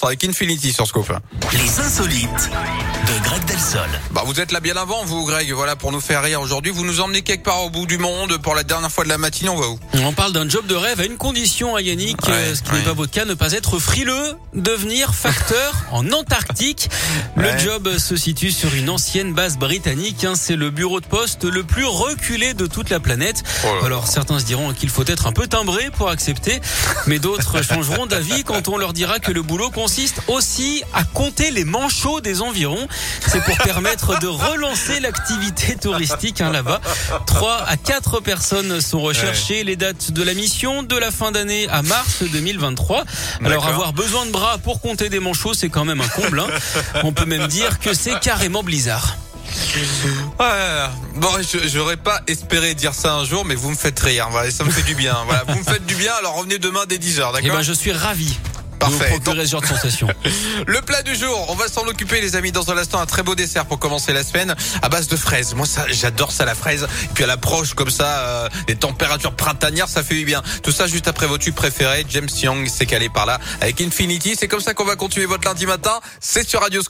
l'instant avec Infinity sur Scope. Les insolites de Greg Delsol. Bah, vous êtes là bien avant, vous, Greg. Voilà, pour nous faire rire aujourd'hui. Vous nous emmenez quelque part au bout du monde pour la dernière fois de la matinée. On va où? On parle d'un job de rêve à une condition à Yannick, Ouais, euh, ce qui ouais. n'est pas votre cas, ne pas être frileux, devenir facteur en Antarctique. Le Ouais. job se situe sur une ancienne base britannique. hein. C'est le bureau de poste le plus reculé de toute la planète. Oh. Alors certains se diront qu'il faut être un peu timbré pour accepter, mais d'autres changeront d'avis quand on leur dira que le boulot consiste aussi à compter les manchots des environs. C'est pour permettre de relancer l'activité touristique hein, là-bas. Trois à quatre personnes sont recherchées. Les dates de la mission de la fin d'année à mars 2023. Alors avoir besoin de bras pour compter des manchots, c'est quand même un comble. hein. On peut même dire que c'est carrément blizzard. Ouais, bon, je- j'aurais pas espéré dire ça un jour, mais vous me faites rire. Voilà, ça me fait du bien. Voilà, vous me faites du bien. Alors revenez demain dès 10h, Et d'accord? Ben je suis ravi. Parfait. De vous procurer ce genre de sensation. Le plat du jour, on va s'en occuper les amis dans un instant, un très beau dessert pour commencer la semaine à base de fraises. Moi ça j'adore ça la fraise. Et puis à l'approche comme ça, euh, les températures printanières, ça fait du bien. Tout ça juste après votre tube préféré, James Young s'est calé par là avec Infinity. C'est comme ça qu'on va continuer votre lundi matin. C'est sur Radio